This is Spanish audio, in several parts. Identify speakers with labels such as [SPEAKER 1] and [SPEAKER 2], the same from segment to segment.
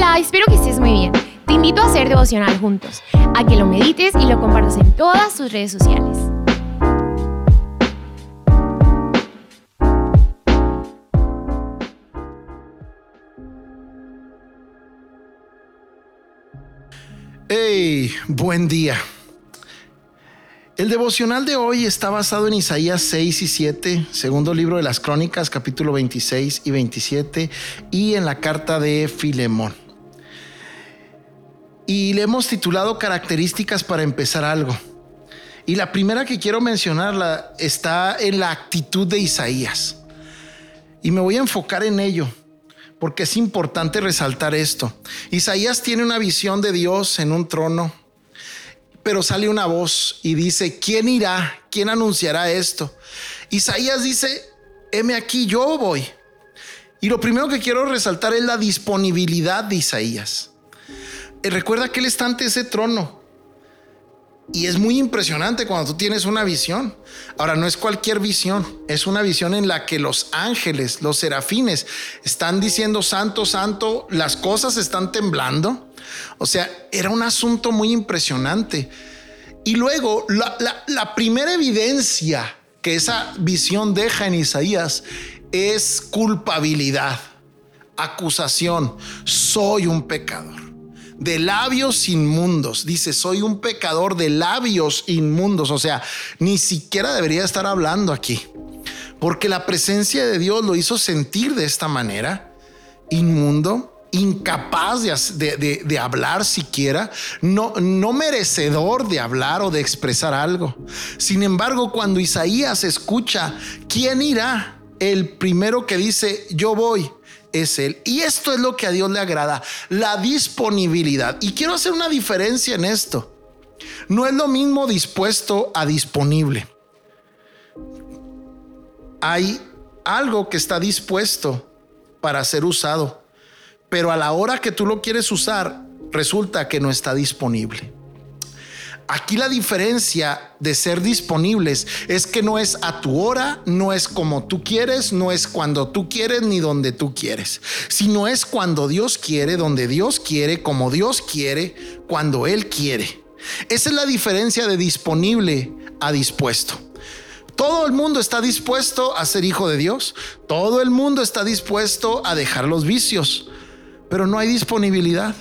[SPEAKER 1] Hola, espero que estés muy bien. Te invito a hacer devocional juntos, a que lo medites y lo compartas en todas tus redes sociales.
[SPEAKER 2] Hey, buen día. El devocional de hoy está basado en Isaías 6 y 7, segundo libro de las Crónicas, capítulo 26 y 27, y en la carta de Filemón. Y le hemos titulado Características para empezar algo. Y la primera que quiero mencionarla está en la actitud de Isaías. Y me voy a enfocar en ello, porque es importante resaltar esto. Isaías tiene una visión de Dios en un trono pero sale una voz y dice, ¿quién irá? ¿Quién anunciará esto? Isaías dice, heme aquí, yo voy. Y lo primero que quiero resaltar es la disponibilidad de Isaías. Eh, recuerda que él está ante ese trono. Y es muy impresionante cuando tú tienes una visión. Ahora, no es cualquier visión, es una visión en la que los ángeles, los serafines, están diciendo, santo, santo, las cosas están temblando o sea, era un asunto muy impresionante. Y luego, la, primera evidencia que esa visión deja en Isaías es culpabilidad, acusación. Soy un pecador de labios inmundos. Dice, soy un pecador de labios inmundos. O sea, ni siquiera debería estar hablando aquí. Porque la presencia de Dios lo hizo sentir de esta manera. Inmundo, incapaz de, hablar siquiera, no, no merecedor de hablar o de expresar algo. Sin embargo, cuando Isaías escucha, ¿quién irá? El primero que dice, yo voy, es Él. Y esto es lo que a Dios le agrada, la disponibilidad. Y quiero hacer una diferencia en esto. No es lo mismo dispuesto a disponible. Hay algo que está dispuesto para ser usado pero a la hora que tú lo quieres usar, resulta que no está disponible. Aquí la diferencia de ser disponibles es que no es a tu hora, no es como tú quieres, no es cuando tú quieres ni donde tú quieres, sino es cuando Dios quiere, donde Dios quiere, como Dios quiere, cuando Él quiere. Esa es la diferencia de disponible a dispuesto. Todo el mundo está dispuesto a ser hijo de Dios, todo el mundo está dispuesto a dejar los vicios, pero no hay disponibilidad.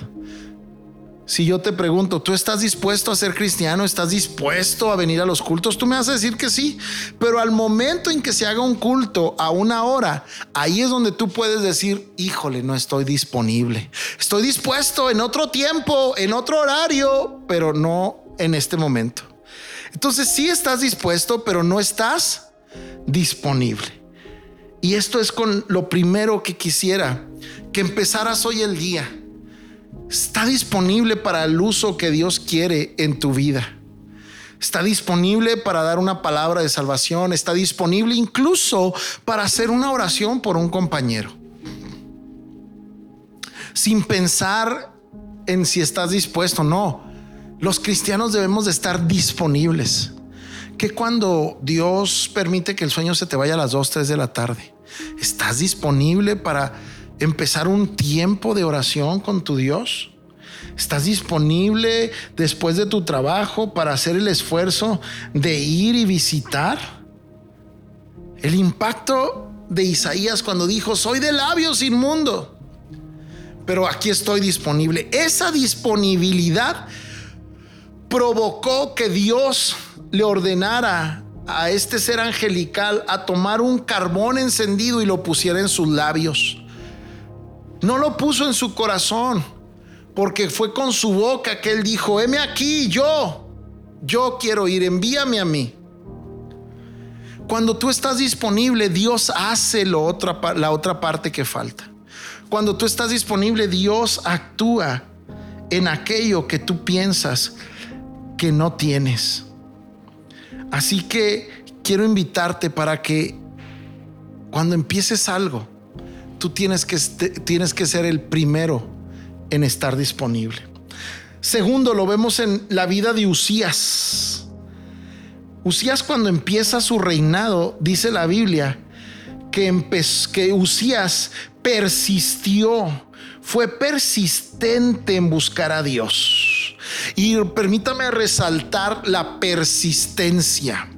[SPEAKER 2] Si yo te pregunto, ¿tú estás dispuesto a ser cristiano? ¿Estás dispuesto a venir a los cultos? Tú me vas a decir que sí, pero al momento en que se haga un culto a una hora, ahí es donde tú puedes decir, híjole, no estoy disponible. Estoy dispuesto en otro tiempo, en otro horario, pero no en este momento. Entonces sí estás dispuesto, pero no estás disponible. Y esto es con lo primero que quisiera que empezaras hoy el día. Está disponible para el uso que Dios quiere en tu vida. Está disponible para dar una palabra de salvación. Está disponible incluso para hacer una oración por un compañero. Sin pensar en si estás dispuesto. No. Los cristianos debemos de estar disponibles. Que cuando Dios permite que el sueño se te vaya a las 2, 3 de la tarde, estás disponible para empezar un tiempo de oración con tu Dios? ¿Estás disponible después de tu trabajo para hacer el esfuerzo de ir y visitar? El impacto de Isaías cuando dijo, soy de labios inmundo, pero aquí estoy disponible. Esa disponibilidad provocó que Dios le ordenara a este ser angelical a tomar un carbón encendido y lo pusiera en sus labios. No lo puso en su corazón, porque fue con su boca que él dijo, heme aquí, yo, yo quiero ir, envíame a mí. Cuando tú estás disponible, Dios hace la otra parte que falta. Cuando tú estás disponible, Dios actúa en aquello que tú piensas que no tienes. Así que quiero invitarte para que cuando empieces algo, tú tienes que, tienes que ser el primero en estar disponible. Segundo, lo vemos en la vida de Usías. Usías cuando empieza su reinado, dice la Biblia, que, que Usías persistió, fue persistente en buscar a Dios. Y permítame resaltar la persistencia.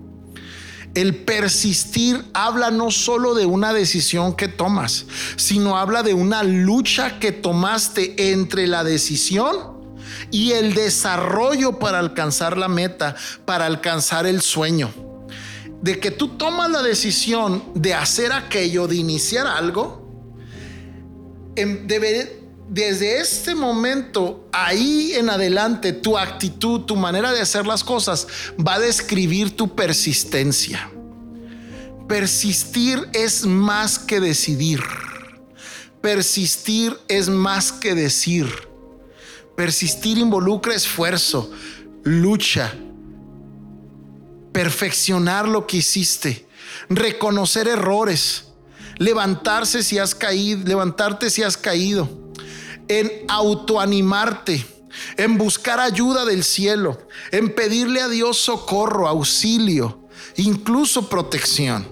[SPEAKER 2] El persistir habla no solo de una decisión que tomas, sino habla de una lucha que tomaste entre la decisión y el desarrollo para alcanzar la meta, para alcanzar el sueño. De que tú tomas la decisión de hacer aquello, de iniciar algo, desde este momento, ahí en adelante, tu actitud, tu manera de hacer las cosas va a describir tu persistencia. Persistir es más que decidir. Persistir es más que decir. Persistir involucra esfuerzo, lucha, perfeccionar lo que hiciste, reconocer errores levantarse si has caído, levantarte si has caído, en autoanimarte, en buscar ayuda del cielo, en pedirle a Dios socorro, auxilio, incluso protección.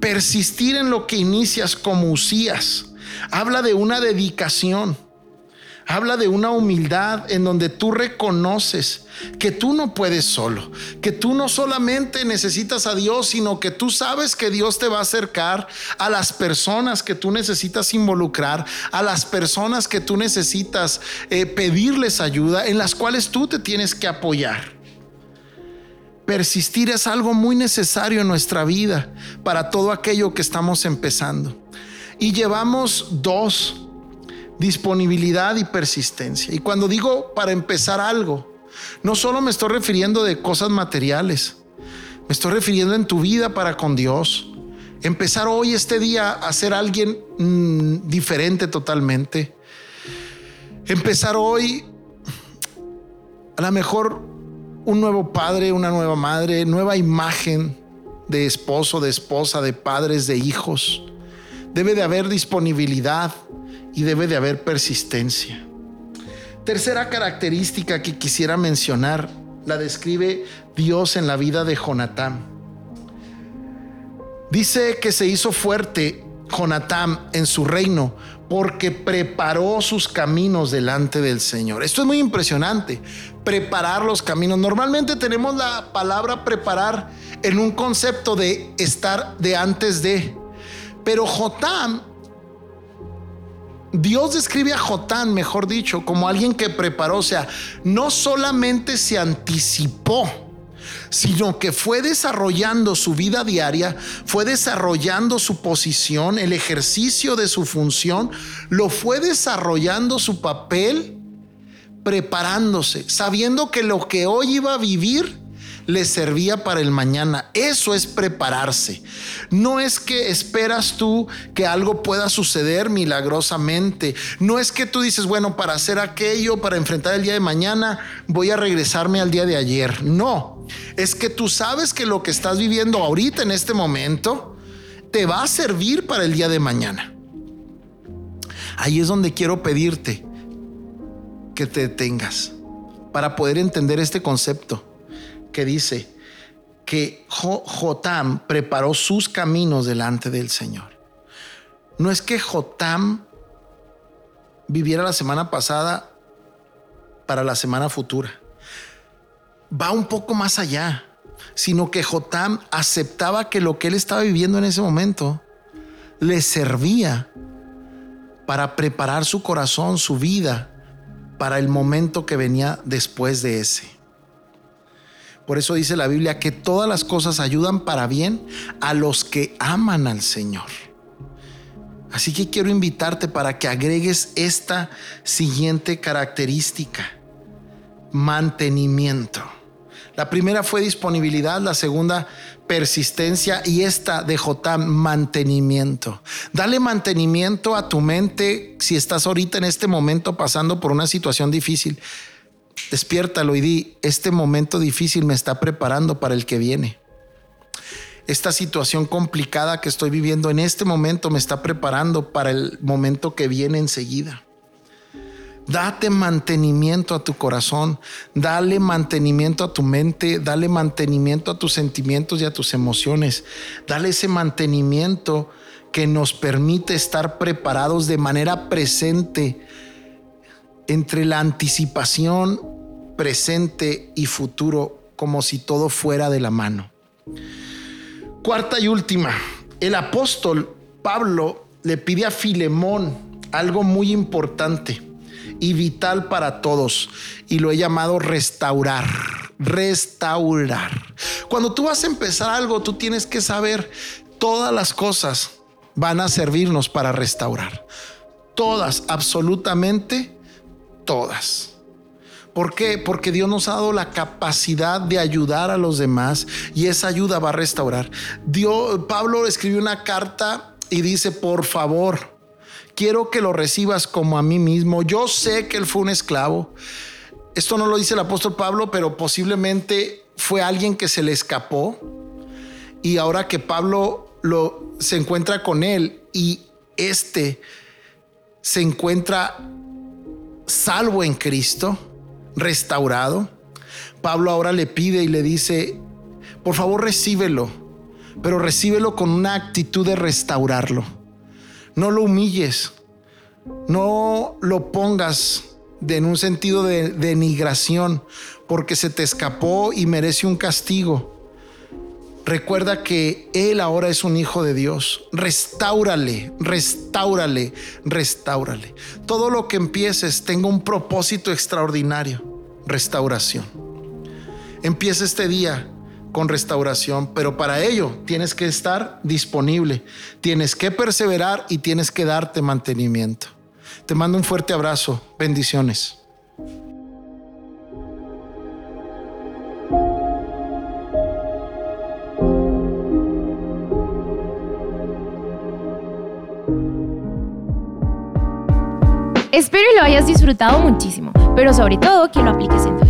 [SPEAKER 2] Persistir en lo que inicias como Usías habla de una dedicación habla de una humildad en donde tú reconoces que tú no puedes solo, que tú no solamente necesitas a Dios, sino que tú sabes que Dios te va a acercar a las personas que tú necesitas involucrar, a las personas que tú necesitas eh, pedirles ayuda, en las cuales tú te tienes que apoyar. Persistir es algo muy necesario en nuestra vida para todo aquello que estamos empezando. Y llevamos dos disponibilidad y persistencia. Y cuando digo para empezar algo, no solo me estoy refiriendo de cosas materiales, me estoy refiriendo en tu vida para con Dios. Empezar hoy, este día, a ser alguien mm, diferente totalmente. Empezar hoy, a lo mejor, un nuevo padre, una nueva madre, nueva imagen de esposo, de esposa, de padres, de hijos. Debe de haber disponibilidad y debe de haber persistencia. Tercera característica que quisiera mencionar la describe Dios en la vida de Jonatán. Dice que se hizo fuerte Jonatán en su reino porque preparó sus caminos delante del Señor. Esto es muy impresionante, preparar los caminos. Normalmente tenemos la palabra preparar en un concepto de estar de antes de, pero Jotam Dios describe a Jotán, mejor dicho, como alguien que preparó, o sea, no solamente se anticipó, sino que fue desarrollando su vida diaria, fue desarrollando su posición, el ejercicio de su función, lo fue desarrollando su papel, preparándose, sabiendo que lo que hoy iba a vivir le servía para el mañana. Eso es prepararse. No es que esperas tú que algo pueda suceder milagrosamente. No es que tú dices, bueno, para hacer aquello, para enfrentar el día de mañana, voy a regresarme al día de ayer. No, es que tú sabes que lo que estás viviendo ahorita en este momento te va a servir para el día de mañana. Ahí es donde quiero pedirte que te detengas para poder entender este concepto que dice que Jotam preparó sus caminos delante del Señor. No es que Jotam viviera la semana pasada para la semana futura. Va un poco más allá, sino que Jotam aceptaba que lo que él estaba viviendo en ese momento le servía para preparar su corazón, su vida, para el momento que venía después de ese. Por eso dice la Biblia que todas las cosas ayudan para bien a los que aman al Señor. Así que quiero invitarte para que agregues esta siguiente característica. Mantenimiento. La primera fue disponibilidad, la segunda persistencia y esta de Jotam, mantenimiento. Dale mantenimiento a tu mente si estás ahorita en este momento pasando por una situación difícil. Despiértalo y di, este momento difícil me está preparando para el que viene. Esta situación complicada que estoy viviendo en este momento me está preparando para el momento que viene enseguida. Date mantenimiento a tu corazón, dale mantenimiento a tu mente, dale mantenimiento a tus sentimientos y a tus emociones, dale ese mantenimiento que nos permite estar preparados de manera presente entre la anticipación presente y futuro como si todo fuera de la mano. Cuarta y última, el apóstol Pablo le pide a Filemón algo muy importante y vital para todos y lo he llamado restaurar, restaurar. Cuando tú vas a empezar algo, tú tienes que saber todas las cosas van a servirnos para restaurar. Todas, absolutamente todas. ¿Por qué? Porque Dios nos ha dado la capacidad de ayudar a los demás y esa ayuda va a restaurar. Dios, Pablo escribió una carta y dice, por favor, quiero que lo recibas como a mí mismo. Yo sé que él fue un esclavo. Esto no lo dice el apóstol Pablo, pero posiblemente fue alguien que se le escapó. Y ahora que Pablo lo, se encuentra con él y este se encuentra salvo en Cristo, restaurado, Pablo ahora le pide y le dice, por favor recíbelo, pero recíbelo con una actitud de restaurarlo. No lo humilles, no lo pongas en un sentido de denigración porque se te escapó y merece un castigo. Recuerda que Él ahora es un hijo de Dios. Restáurale, restáurale, restáurale. Todo lo que empieces tenga un propósito extraordinario. Restauración. Empieza este día con restauración, pero para ello tienes que estar disponible, tienes que perseverar y tienes que darte mantenimiento. Te mando un fuerte abrazo. Bendiciones.
[SPEAKER 1] Espero lo hayas disfrutado muchísimo, pero sobre todo que lo apliques en tu